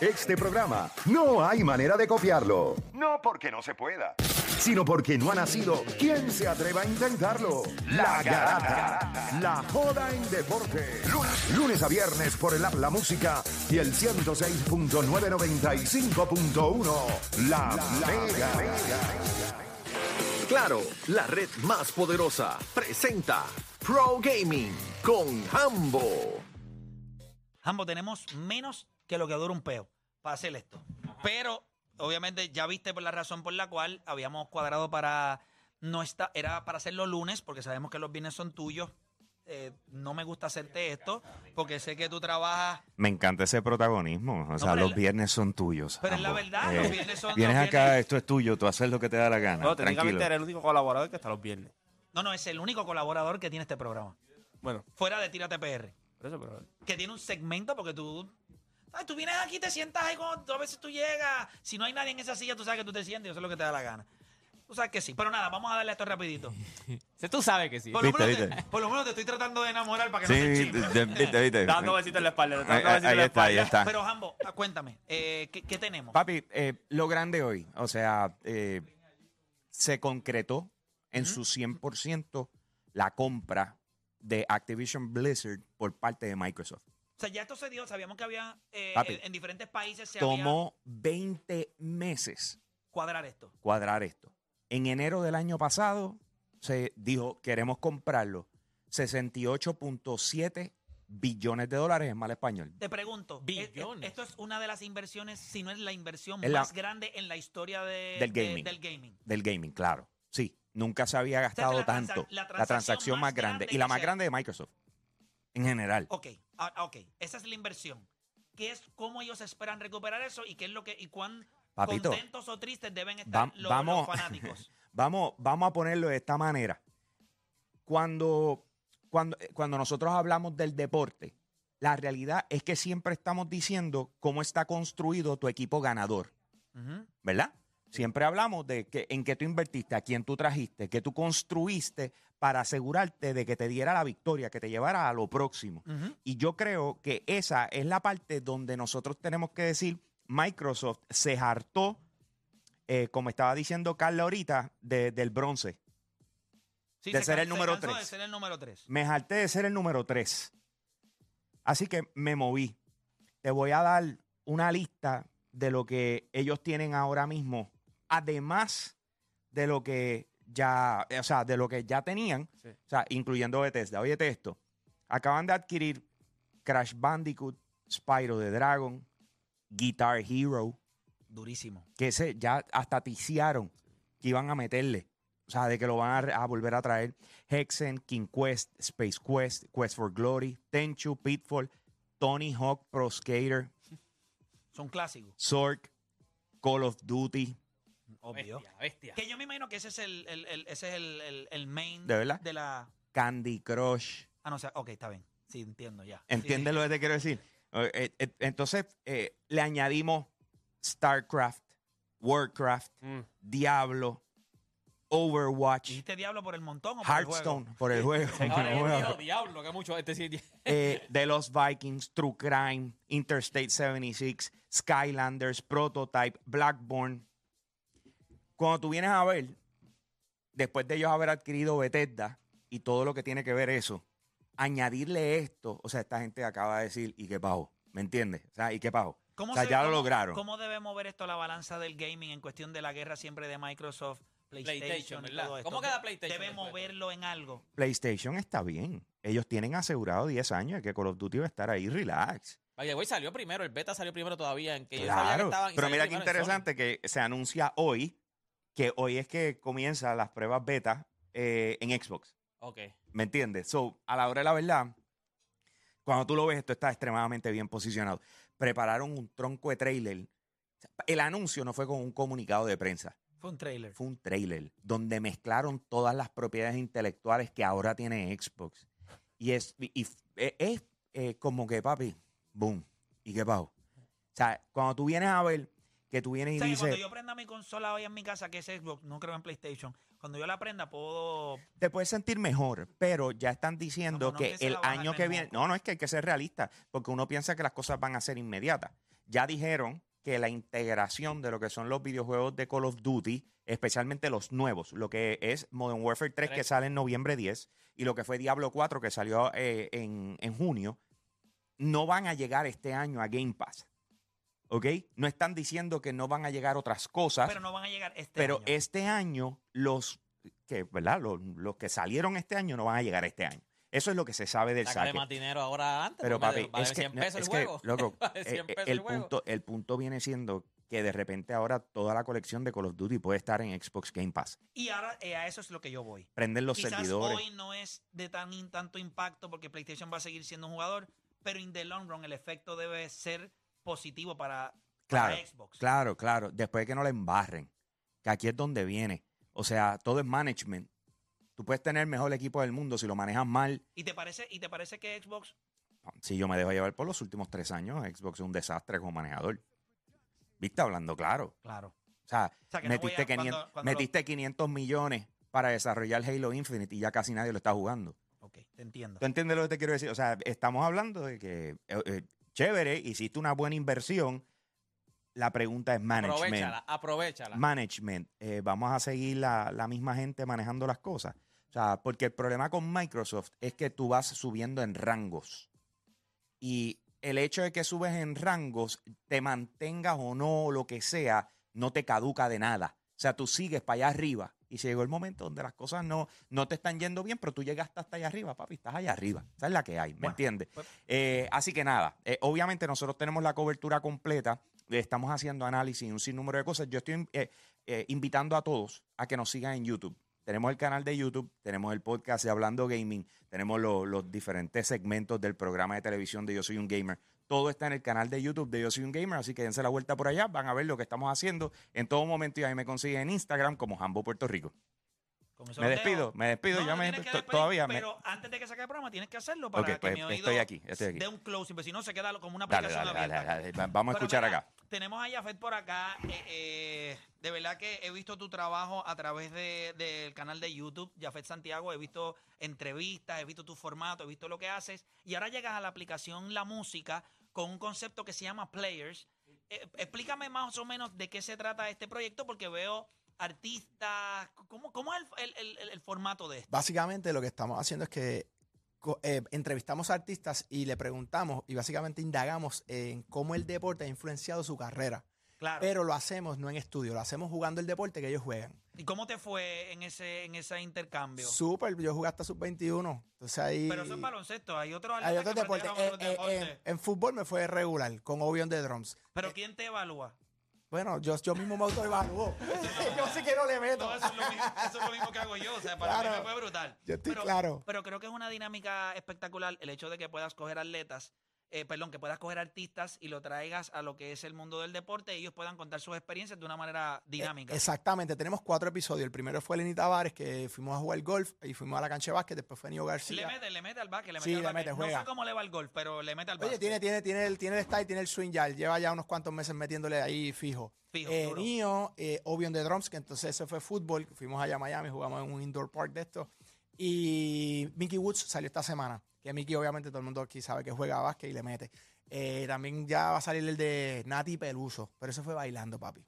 Este programa no hay manera de copiarlo. No porque no se pueda, sino porque no ha nacido. ¿Quién se atreva a intentarlo? La Garata. La joda en deporte. Lunes, lunes a viernes por el app La Música y el 106.995.1. La, Mega. Claro, la red más poderosa presenta Pro Gaming con Hambo. Ambos tenemos menos que lo que dura un peo para hacer esto. Pero, obviamente, ya viste por la razón por la cual habíamos cuadrado para. No está, era para hacerlo lunes, porque sabemos que los viernes son tuyos. Eh, no me gusta hacerte esto, porque sé que tú trabajas. Me encanta ese protagonismo. O sea, los viernes son tuyos. Pero es la verdad, los viernes son- Vienes los acá, viernes- esto es tuyo, tú haces lo que te da la gana. No, técnicamente tranquilo. era el único colaborador que está los viernes. No, no, es el único colaborador que tiene este programa. Bueno, Fuera de Tírate PR. por eso, pero. Que tiene un segmento, porque tú. ¿Sabes? Tú vienes aquí, te sientas ahí cuando a veces tú llegas. Si no hay nadie en esa silla, tú sabes que tú te sientes. Yo sé lo que te da la gana. Tú sabes que sí. Pero nada, vamos a darle esto rapidito. Si tú sabes que sí. Por lo, Viste, menos te, viste. por lo menos te estoy tratando de enamorar para que no Sí, chismes. de- viste, viste. Dando besitos en la espalda. dando Ahí, besitos en ahí la está, ahí espalda. está. Pero, Jambo, ah, cuéntame, eh, ¿qué, qué tenemos? Papi, eh, lo grande hoy, o sea, eh, se concretó en su 100% la compra de Activision Blizzard por parte de Microsoft. O sea, ya esto se dio, sabíamos que había eh, Papi, en, en diferentes países se había Tomó 20 meses cuadrar esto. cuadrar esto. En enero del año pasado se dijo, queremos comprarlo. 68.7 billones de dólares en mal español. Te pregunto, ¿es- es- Billones. esto es una de las inversiones, si no es la inversión Es la- más grande en la historia de- Del de- gaming. del gaming. Del gaming, claro. Sí, nunca se había sea, gastado la tanto. la La transacción transacción más más grande. grande Y la más grande de Microsoft. En general. Ok, ah, ah, ok, esa es la inversión. ¿Qué es cómo ellos esperan recuperar eso y qué es lo que y cuán Papito, contentos o tristes deben estar Va- los, vamos, los fanáticos? vamos, vamos a ponerlo de esta manera. Cuando, cuando, cuando nosotros hablamos del deporte, la realidad es que siempre estamos diciendo cómo está construido tu equipo ganador. ¿verdad? Siempre hablamos de que, en qué tú invertiste, a quién tú trajiste, qué tú construiste para asegurarte de que te diera la victoria, que te llevara a lo próximo. Y yo creo que esa es la parte donde nosotros tenemos que decir, Microsoft se hartó, eh, como estaba diciendo Carla ahorita, de- del bronce. Sí, de se ser el se número cansó de tres. ser el número 3. Me harté de ser el número 3. Así que me moví. Te voy a dar una lista de lo que ellos tienen ahora mismo, además de lo que ya, o sea, de lo que ya tenían, Sí. o sea, incluyendo Bethesda. Oye, esto. Acaban de adquirir Crash Bandicoot, Spyro the Dragon, Guitar Hero, Durísimo. que ese ya hasta ticiaron que iban a meterle. O sea, de que lo van a volver a traer. Hexen, King Quest, Space Quest, Quest for Glory, Tenchu, Pitfall, Tony Hawk Pro Skater, Son clásicos. Zork, Call of Duty. Obvio. Bestia, bestia. Que yo me imagino que ese es el, el- el- ese es el, el- el main ¿De verdad? de la. Candy Crush. Ah, no, o sea, ok, está bien. Sí, entiendo ya. Sí, ¿Entiendes lo que te quiero decir? Eh, eh, eh, entonces, eh, le añadimos StarCraft, Warcraft, Mm. Diablo, sí. Overwatch, ¿Dijiste diablo por el montón o por el juego? Hearthstone por el juego. Ahora diablo, que mucho este sí. eh, The Lost Vikings, True Crime, Interstate 76, Skylanders, Prototype, Blackborn. Cuando tú vienes a ver, después de ellos haber adquirido Bethesda y todo lo que tiene que ver eso, añadirle esto, o sea, esta gente acaba de decir, ¿y qué pago? ¿Me entiendes? O sea, ¿y qué pago? ¿Cómo o sea, se- ya lo lograron. ¿Cómo debe mover esto la balanza del gaming en cuestión de la guerra siempre de Microsoft, PlayStation, PlayStation, y ¿verdad? todo esto? ¿Cómo queda PlayStation ¿Debe moverlo en algo? PlayStation está bien. Ellos tienen asegurado 10 años de que Call of Duty va a estar ahí, relax. Oye, güey, salió primero, el beta salió primero todavía. En que yo sabía que Claro, estaban pero mira qué interesante que se anuncia hoy, que hoy es que comienzan las pruebas beta eh, en Xbox. Ok. ¿Me entiendes? So, a la hora de la verdad, cuando tú lo ves, esto está extremadamente bien posicionado. Prepararon un tronco de trailer. El anuncio no fue con un comunicado de prensa, Fue un trailer. fue un trailer donde mezclaron todas las propiedades intelectuales que ahora tiene Xbox. Y es, y- y es, es, eh, como que, papi, boom, ¿y qué pasó? O sea, cuando tú vienes a ver que tú vienes O y sea, que cuando dices, yo prenda mi consola hoy en mi casa, que es Xbox, no creo en PlayStation, cuando yo la prenda puedo... te puedes sentir mejor, pero ya están diciendo No, no, que que el año que viene, no, no es que hay que ser realista, porque uno piensa que las cosas van a ser inmediatas. Ya dijeron que la integración de lo que son los videojuegos de Call of Duty, especialmente los nuevos, lo que es Modern Warfare 3 que Tres. sale en noviembre 10 y lo que fue Diablo 4 que salió eh, en, en junio, no van a llegar este año a Game Pass. ¿Ok? No están diciendo que no van a llegar otras cosas, Pero no van a llegar este pero año. este año los que, ¿verdad? Los, los que salieron este año no van a llegar este año. Eso es lo que se sabe del Sácale saque. más dinero ahora antes. Pero papi, vale es que, 100 pesos es el que, juego. loco, Vale eh, 100 pesos el, juego. punto, el punto viene siendo que de repente ahora toda la colección de Call of Duty puede estar en Xbox Game Pass. Y ahora eh, a eso es lo que yo voy. Prenden los Quizás servidores. hoy no es de tan tanto impacto porque PlayStation va a seguir siendo un jugador, pero in the long run el efecto debe ser positivo para, para Claro, Xbox. Claro, claro. Después de que no le embarren. Que aquí es donde viene. O sea, todo es management. Tú puedes tener el mejor equipo del mundo si lo manejas mal. ¿Y te parece y te parece que Xbox Si yo me dejo llevar por los últimos tres años, Xbox es un desastre como manejador. ¿Viste? Hablando claro. Claro. O sea, O sea, que no voy metiste, a- cuando- 500, cuando lo- metiste 500 millones para desarrollar Halo Infinite y ya casi nadie lo está jugando. Ok, te entiendo. ¿Tú entiendes lo que te quiero decir? O sea, estamos hablando de que, eh, eh, chévere, hiciste una buena inversión. La pregunta es management. Aprovechala, aprovechala. Management. Eh, vamos a seguir la, la misma gente manejando las cosas. O sea, porque el problema con Microsoft es que tú vas subiendo en rangos. Y el hecho de que subes en rangos, te mantengas o no, lo que sea, no te caduca de nada. O sea, tú sigues para allá arriba. Y se llegó el momento donde las cosas no, no te están yendo bien, pero tú llegaste hasta allá arriba, papi, estás allá arriba. Esa es la que hay, ¿me Bueno, entiendes? pues- Eh, así que nada, eh, obviamente nosotros tenemos la cobertura completa, estamos haciendo análisis y un sinnúmero de cosas. Yo estoy eh, invitando a todos a que nos sigan en YouTube. Tenemos el canal de YouTube, tenemos el podcast de Hablando Gaming, tenemos lo- los diferentes segmentos del programa de televisión de Yo Soy un Gamer. Todo está en el canal de YouTube de Yo Soy un Gamer, así que dense la vuelta por allá, van a ver lo que estamos haciendo en todo momento y ahí me consiguen en Instagram como Jambo Puerto Rico. Me despido, me despido, No, ya no me despedir, todavía me- Pero antes de que saque el programa tienes que hacerlo para que pues, mi oído estoy aquí, estoy aquí. dé un closing, porque si no se queda como una aplicación dale, dale, abierta. dale. Vamos a escuchar acá. Tenemos a Jafet por acá. eh, eh, de verdad que he visto tu trabajo a través de- del canal de YouTube, Jafet Santiago. He visto entrevistas, he visto tu formato, he visto lo que haces. Y ahora llegas a la aplicación La Música con un concepto que se llama Players. Eh, explícame más o menos de qué se trata este proyecto, porque veo artistas. ¿Cómo, es el, formato de esto? Básicamente lo que estamos haciendo es que eh, entrevistamos a artistas y le preguntamos y básicamente indagamos en cómo el deporte ha influenciado su carrera. Claro. Pero lo hacemos no en estudio, lo hacemos jugando el deporte que ellos juegan. ¿Y cómo te fue en ese, en ese intercambio? Súper, yo jugué hasta sub-21. Entonces ahí... Pero eso es baloncesto, hay otros Hay otros deportes. Eh, eh, deportes. en- en fútbol me fue regular, con Obion de Drums. Pero ¿quién te evalúa? Bueno, yo, yo mismo me autoevalúo. yo sí que no le meto. No, eso es, lo mismo, eso es lo mismo que hago yo, o sea, para mí Claro. me fue brutal. Yo estoy pero, claro. Pero creo que es una dinámica espectacular el hecho de que puedas coger atletas, eh, perdón, que puedas coger artistas y lo traigas a lo que es el mundo del deporte y ellos puedan contar sus experiencias de una manera dinámica. Eh, Exactamente, tenemos cuatro episodios. El primero fue Lenny Tavares, que fuimos a jugar golf y fuimos a la cancha de básquet. Después fue Nio le García. mete, le mete al básquet, le mete Sí, al le mete, No juega. sé cómo le va el golf, pero le mete al básquet. Oye, tiene, tiene, tiene, el, tiene el style, tiene el swing ya. Lleva ya unos cuantos meses metiéndole ahí fijo. Fijo, eh. Nio, eh, Obion de Drums, que entonces ese fue fútbol. Fuimos allá a Miami, jugamos en un indoor park de esto. Y Mickey Woods salió esta semana. Que Mickey, obviamente, todo el mundo aquí sabe que juega a básquet y le mete. Eh, también ya va a salir el de Nati Peluso, pero eso fue bailando, papi.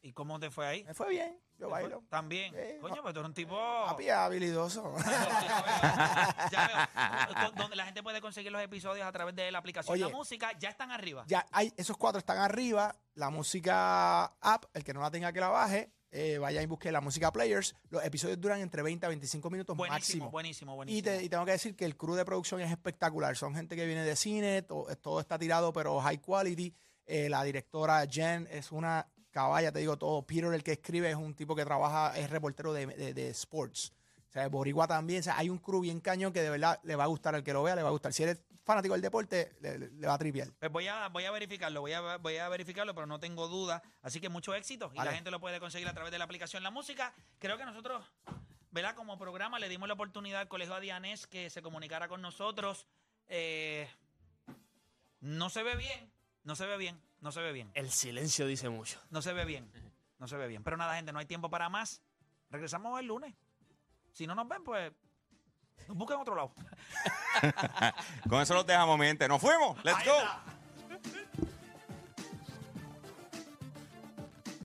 ¿Y cómo te fue ahí? Me fue bien, yo bailo. También. Sí, Coño, no. pero tú eres un tipo... Papi habilidoso. ya veo. Donde la gente puede conseguir los episodios a través de la aplicación Oye. La Música, ya están arriba. ya hay, esos cuatro están arriba. La música app, el que no la tenga que la baje, eh, vaya y busque la música players. Los episodios duran entre 20 a 25 minutos Buenísimo, máximo. buenísimo, buenísimo. Y, te- y tengo que decir que el crew de producción es espectacular. Son gente que viene de cine, to- todo, está tirado, pero high quality. Eh, la directora Jen es una caballa, te digo todo. Peter, el que escribe, es un tipo que trabaja, es reportero de, de- de sports. O sea, Boricua también. O sea, hay un crew bien cañón que de verdad le va a gustar al que lo vea, le va a gustar. Si eres fanático del deporte, le, va a tripear. Pues voy a, voy a verificarlo, voy a, voy a verificarlo, pero no tengo duda. Así que mucho éxito y la gente lo puede conseguir a través de la aplicación La Música. Creo que nosotros, ¿verdad? Como programa le dimos la oportunidad al Colegio Adianés que se comunicara con nosotros. Eh, no se ve bien, no se ve bien, no se ve bien. El silencio dice mucho. No se ve bien. No se ve bien. Pero nada, gente, no hay tiempo para más. Regresamos el lunes. Si no nos ven, pues nos buscan otro lado. Con eso los dejamos, mi gente. ¡Nos fuimos! ¡Let's go!